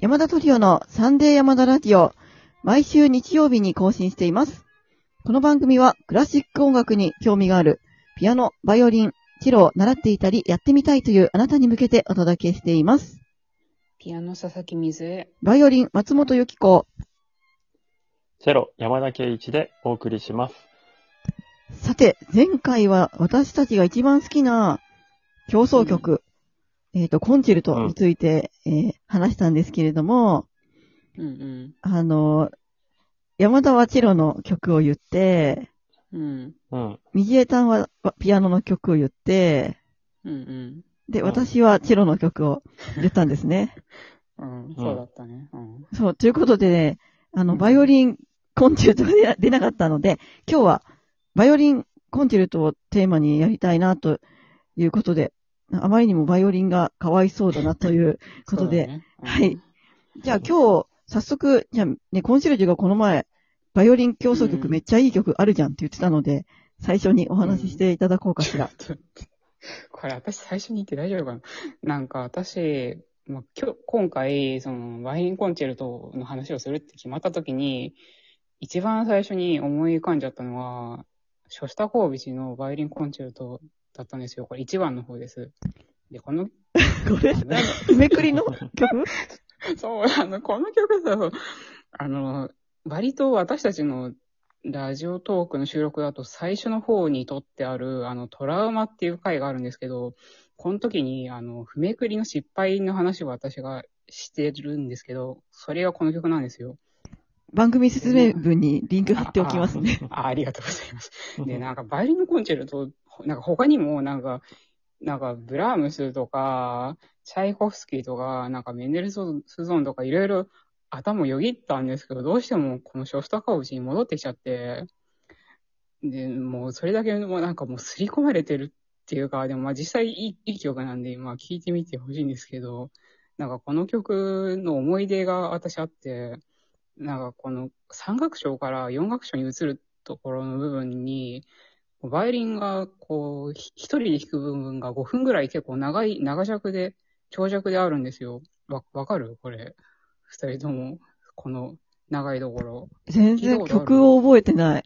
山田トリオのサンデー山田ラジオ、毎週日曜日に更新しています。この番組はクラシック音楽に興味がある、ピアノ、バイオリン、チェロを習っていたり、やってみたいというあなたに向けてお届けしています。ピアノ佐々木水江。バイオリン、松本由紀子。チェロ、山田圭一でお送りします。さて、前回は私たちが一番好きな競争曲、えっ、と、コンチェルトについて、えー話したんですけれども、うんあの、山田はチェロの曲を言って、うん。うん。うん。右江さんはピアノの曲を言って、うんで、うん私はチェロの曲を言ったんですね。うん。うん。そうだったね。うん。そう、ということでね、あの、うんバイオリンコンチェルトが出出なかったので、今日はバイオリンコンチェルトをテーマにやりたいなということで、あまりにもバイオリンがかわいそうだなということで、ねうんはい。じゃあ今日、早速、じゃあね、コンシェルジュがこの前、バイオリン競争曲うんめっちゃいい曲あるじゃんって言ってたので、最初にお話ししていただこうかしら。ちょっとこれ私最初に言って大丈夫かななんか私、まあ、今日、今回、その、バイオリンコンチェルトの話をするって決まった時に、一番最初に思い浮かんじゃったのは、ショスタコービチのバイオリンコンチェルトだったんですよ。これ一番の方です。で、この これ、めくりの？曲？そう、あの、この曲さ、あの、割と私たちのラジオトークの収録だと最初の方に撮ってある、あの、トラウマっていう回があるんですけど、この時に、あの、譜めくりの失敗の話を私がしてるんですけど、それがこの曲なんですよ。番組説明文にリンク貼っておきますね。あありがとうございます。で、なんか、バイオリンのコンチェルト、なんか他にも、なんか、なんか、ブラームスとか、チャイコフスキーとか、なんか、メンデルスゾーンとか、いろいろ頭よぎったんですけど、どうしてもこのショスタカウチに戻ってきちゃって、で、もうそれだけもうなんかもう刷り込まれてるっていうか、でもまあ実際いいいい曲なんで、まあ聴いてみてほしいんですけど、なんかこの曲の思い出が私あって、なんかこの三楽章から四楽章に移るところの部分に、バイオリンがこう、ひ一人で弾く部分が5分ぐらい結構長い、長尺で、長尺であるんですよ。わ、わかる？これ。二人とも、この長いところ。全然曲を覚えてない。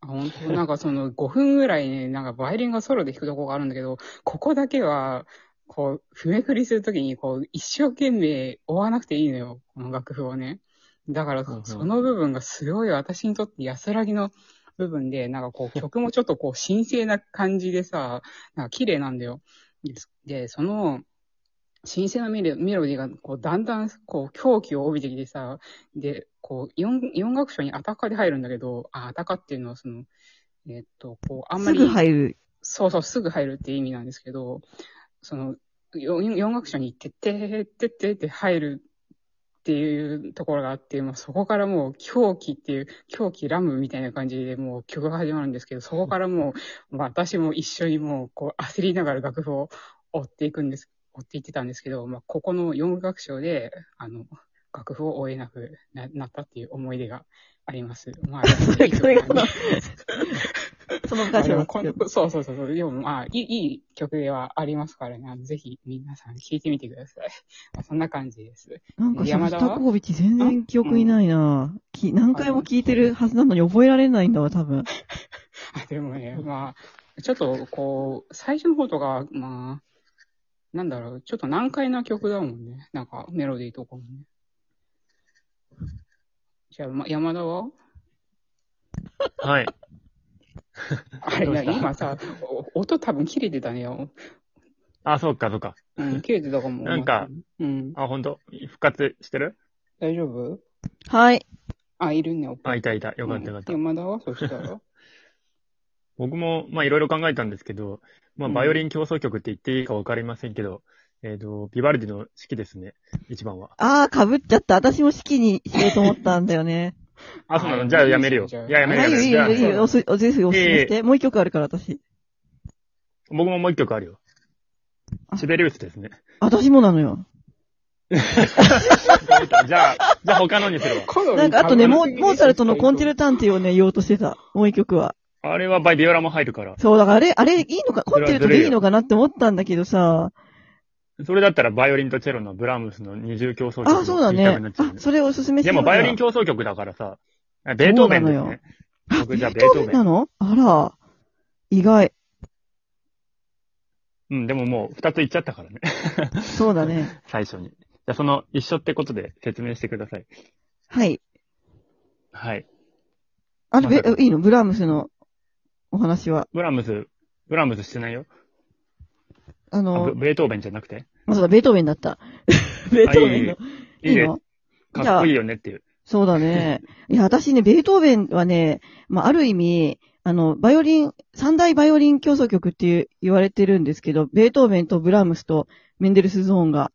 あ、本当？なんかその5分ぐらいね、なんかバイオリンがソロで弾くとこがあるんだけど、ここだけは、こう、譜めくりするときに、こう、一生懸命追わなくていいのよ。この楽譜をね。だからその部分がすごい私にとって安らぎの部分で、なんかこう、曲もちょっとこう、神聖な感じでさ、なんか綺麗なんだよ。で、その、神聖なメロメロディーが、こう、だんだん、こう、狂気を帯びてきてさ、で、こう、四、四楽章にアタカで入るんだけど、あ、アタカっていうのはその、えっと、こう、あんますり、ぐ入る。そうそう、すぐ入るっていう意味なんですけど、その、四四楽章に、てってーってってって入るっていうところがあって、もうそこからもう狂気っていう、狂気ラムみたいな感じでもう曲が始まるんですけど、そこからもう、まあ私も一緒にもうこう焦りながら楽譜を追っていくんです、追っていってたんですけど、まあここの四楽章で、あの、楽譜を追えなくななったっていう思い出があります。まあ、そのそのあ歌詞をでもこんそうそうそうそう。でもまあ、いいいい曲ではありますからね。あのぜひ皆さん聴いてみてください。まあ、そんな感じです。なんかショス山田は？タコービチ全然記憶にないな、き何回も聞いてるはずなのに覚えられないんだわ、多分。あでもね、まあ、ちょっとこう、最初の方とか、まあ、なんだろう、ちょっと難解な曲だもんね。なんかメロディーとかもね。じゃあ、ま、山田は？はい。あれ今さ、お音多分切れてたねよ。あ、そうか、そうか。うん、切れてたかも。なんか、うん。あ、ほんと復活してる？大丈夫？はい。あ、いるね、おっぱあ、い。いたいた。よかったよかった。山田はそしたら？僕も、まあ、いろいろ考えたんですけど、まあ、うんバイオリン競争曲って言っていいかわかりませんけど、えっ、と、ビバルディの式ですね。一番は。あー、被っちゃった。私も式にしようと思ったんだよね。あ、そうなの？はいじゃあやめるよ。いや、やめるはい、やめる。いいよ、じゃあいいよ、いいよ。おす、おすすめして。もう一曲あるから、私。僕ももう一曲あるよあ。シベリウスですね。私もなのよ。じゃあ、じゃあ他のにするわ。なんか、あとね、モーモーツァルトのコンチェルタンティをね、言おうとしてた。もう一曲は。あれはバイビオラも入るから。そう、だからあれ、あれ、いいのか、コンチェルトでいいのかなって思ったんだけどさ、それだったらバイオリンとチェロのブラームスの二重競争曲あ、そうだねあ、それおすすめしようでもバイオリン競争曲だからさ、あベートーベンのね。あ、僕じゃあベートーベンなの？あら、意外。うん、でももう二つ言っちゃったからね。そうだね。最初に。じゃあその一緒ってことで説明してください。はい。はい。あれ、いいの？ブラームスのお話は。ブラームス、ブラームスしてないよ。ああのブ、ベートーベンじゃなくて？まそうだ、ベートーベンだった。ベートーベンの。いいね。の？かっこいいよねっていう。そうだね。いや、私ね、ベートーベンはね、まあ、ある意味、あの、バイオリン、三大バイオリン協奏曲っていう言われてるんですけど、ベートーベンとブラームスとメンデルスゾーンが、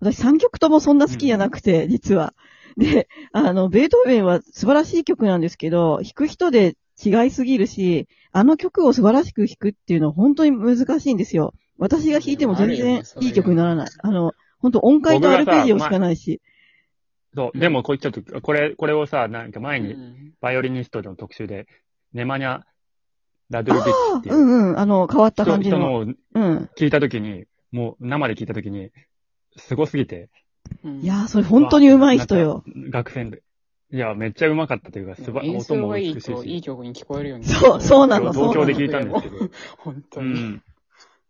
私三曲ともそんな好きじゃなくて、実は。で、あの、ベートーベンは素晴らしい曲なんですけど、弾く人で違いすぎるし、あの曲を素晴らしく弾くっていうのは本当に難しいんですよ。私が弾いても全然いい曲にならない。あの、本当音階とアルペジオしかないし。そう。でも、これちょっと、これ、これをさ、なんか前に、うんバイオリニストの特集で、ネマニャ・ラドゥルビッチっていううんうん、あの、変わった人感じの。人の。聞いたときに、もう生で聞いたときに、すごすぎて。うんいやー、それ本当に上手い人よ。学生で。いや、めっちゃ上手かったというか、すば、演音も美しいといいし。曲に聞こえるよね。そうそうなの東京でそう聞いたんですけど。本当に。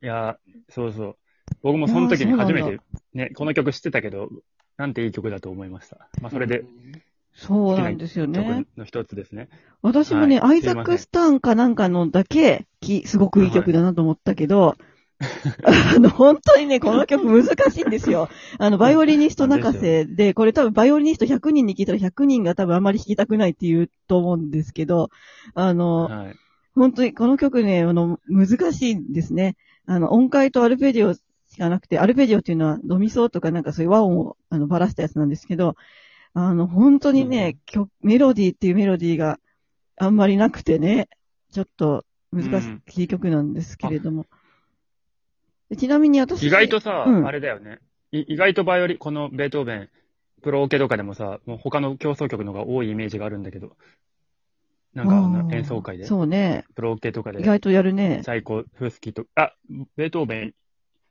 うん。いや、そうそう。僕もその時に初めていやーそう、ね、この曲知ってたけど、なんていい曲だと思いました。まあ、それで、そうなんですよね曲。の一つですね。私もね、はいアイザック・スターンかなんかのだけ、きすごくいい曲だなと思ったけど、あの、本当にね、この曲難しいんですよ。あの、バイオリニスト泣かせで、これ多分バイオリニスト100人に聞いたら100人が多分あまり弾きたくないって言うと思うんですけど、あの、はい。本当にこの曲ね、あの、難しいんですね。あの、音階とアルペジオしかなくて、アルペジオっていうのはドミソとかなんかそういう和音をあのばらしたやつなんですけど、あの、本当にね、曲メロディーっていうメロディーがあんまりなくてね、ちょっと難しい曲なんですけれども。でちなみに私、意外とさ、うんあれだよね。い意外とバイオリン、このベートーベン、プロオケとかでもさ、もう他の競争曲の方が多いイメージがあるんだけど、なんか演奏会で、そうね、プロオケとかで、意外とやるね。チ。ャイコフスキーと、あ、ベートーベン、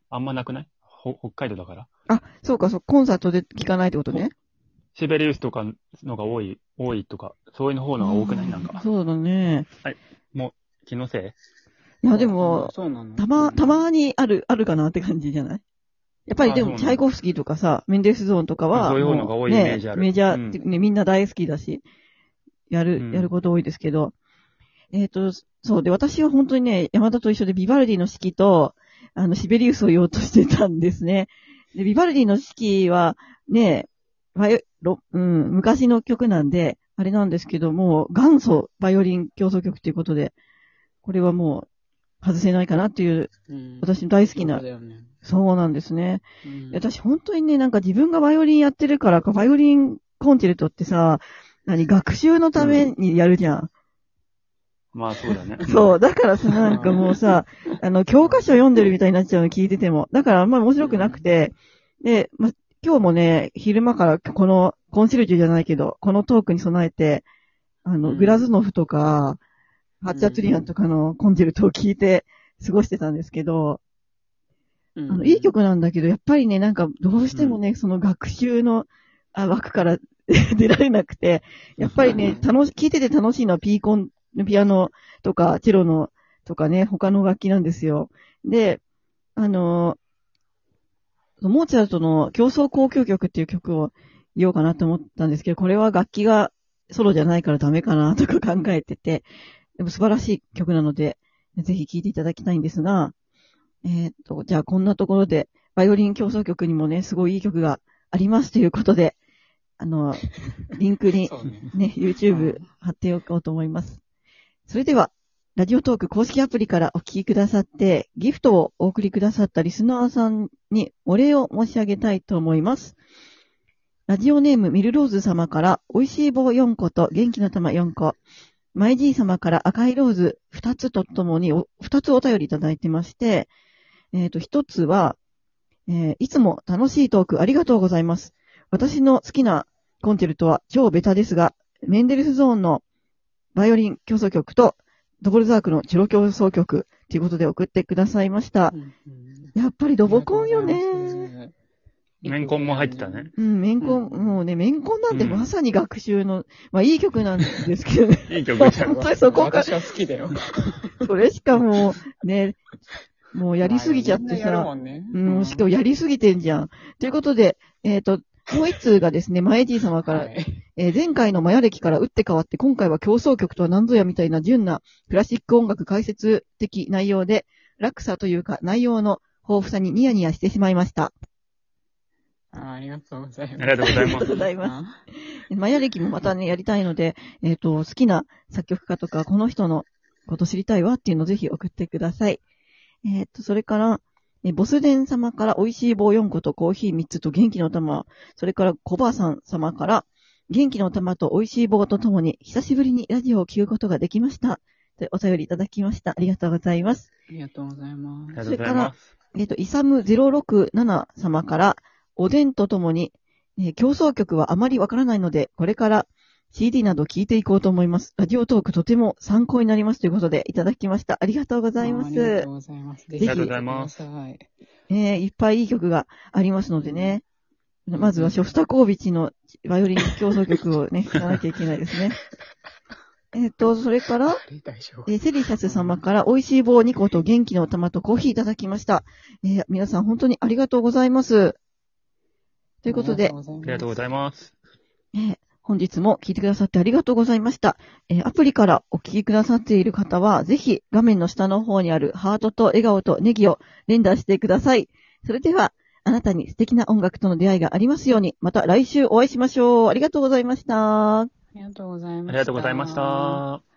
あんまなくない？ほ北海道だから。あ、そうか、そう、コンサートで聴かないってことね。シベリウスとかのが多い、多いとか、そういうの方のが多くない？なんか、そうだね。気のせい？や、でも、そうなの？たま、たまにある、あるかなって感じじゃない？やっぱりでも、チャイコフスキーとかさ、メンデルスゾーンとかは、そういうのが多いもうイメージある。ね、メジャーって、ね、みんな大好きだし、やる、うん。やること多いですけど、えっ、と、そう。で、私は本当にね、山田と一緒でビバルディの式と、あの、シベリウスを言おうとしてたんですね。で、ビバルディの式は、ね、バイオロうん、昔の曲なんで、あれなんですけども、元祖バイオリン競争曲ということで、これはもう、外せないかなっていう、うん。私の大好きなね。そうなんですね。うん。私本当にね、なんか自分がバイオリンやってるからか、バイオリンコンチェルトってさ、何、学習のためにやるじゃん。まあそうだね。そう。だからさ、なんかもうさ、あの、教科書読んでるみたいになっちゃうの聞いてても。だからあんまり面白くなくて、で、ま、今日もね、昼間からこの、コンシェルジュじゃないけど、このトークに備えて、あの、うんグラズノフとか、ハッチャツリアンとかのコンチェルトを聞いて過ごしてたんですけど、うんあの、いい曲なんだけど、やっぱりね、なんか、どうしてもね、その学習のあ枠から 出られなくて、やっぱりね、楽し、聴いてて楽しいのはピーコン、ピアノとか、チェロの、とかね、他の楽器なんですよ。で、あの、モーツァルトの競争交響曲っていう曲を言おうかなと思ったんですけど、これは楽器がソロじゃないからダメかなとか考えてて、でも素晴らしい曲なので、ぜひ聴いていただきたいんですが、えーっと、じゃあこんなところで、バイオリン競争曲にもね、すごいいい曲がありますということで、あの、リンクにねね、YouTube 貼っておこうと思います。それでは、ラジオトーク公式アプリからお聞きくださって、ギフトをお送りくださったリスナーさんにお礼を申し上げたいと思います。ラジオネームミルローズ様から、美味しい棒4個と元気の玉4個。マイジー様から赤いローズ2つとともにお、2つお便りいただいてまして、えっ、と、1つは、えーいつも楽しいトークありがとうございます。私の好きなコンチェルトは超ベタですが、メンデルスゾーンのバイオリン競争曲とドボルザークのチェロ競争曲ということで送ってくださいました。うんうんやっぱりロボコンよね。メンコンも入ってたね。うん、メンコン、うんもうね、メンコンなんてうんまさに学習の、まあいい曲なんですけどね。いい曲じゃん。本当にそこが私は好きだよ。それしかもう、ね、もうやりすぎちゃってさ、もんねうん、もうしかもやりすぎてんじゃん。ということで、えっ、と、もう一通がですね、マエジー様から、はいえー前回のマヤ歴から打って変わって、今回は競争曲とは何ぞやみたいな純なクラシック音楽解説的内容で、落差というか内容の豊富さにニヤニヤしてしまいました。あありがとうございます。ありがとうございますありがとうございます。マヤ歴もまたね、やりたいので、えっ、と、好きな作曲家とか、この人のこと知りたいわっていうのをぜひ送ってください。えっ、と、それから、えボスデン様から美味しい棒4個とコーヒー3つと元気の玉、それから小ばさん様から元気の玉と美味しい棒とともに久しぶりにラジオを聞くことができました。とお便りいただきました。ありがとうございます。ありがとうございます。がとうございます。えっ、と、イサム067様から、おでんとともに、えー競争曲はあまりわからないので、これから CD など聞いていこうと思います。ラジオトークとても参考になりますということでいただきました。ありがとうございますあありがとう。ございます。ぜひありがとうございますえーいっぱいいい曲がありますのでね。まずはショスタコービチのバイオリン競争曲をね、聴かなきゃいけないですね。えっと、それから、えーセリシャス様から美味しい棒2個と元気の玉とコーヒーいただきました。えー皆さん本当にありがとうございます。ということで、ありがとうございます。えー本日も聞いてくださってありがとうございました。えーアプリからお聞きくださっている方は、ぜひ画面の下の方にあるハートと笑顔とネギを連打してください。それでは、あなたに素敵な音楽との出会いがありますように、また来週お会いしましょう。ありがとうございました。ありがとうございました。ありがとうございました。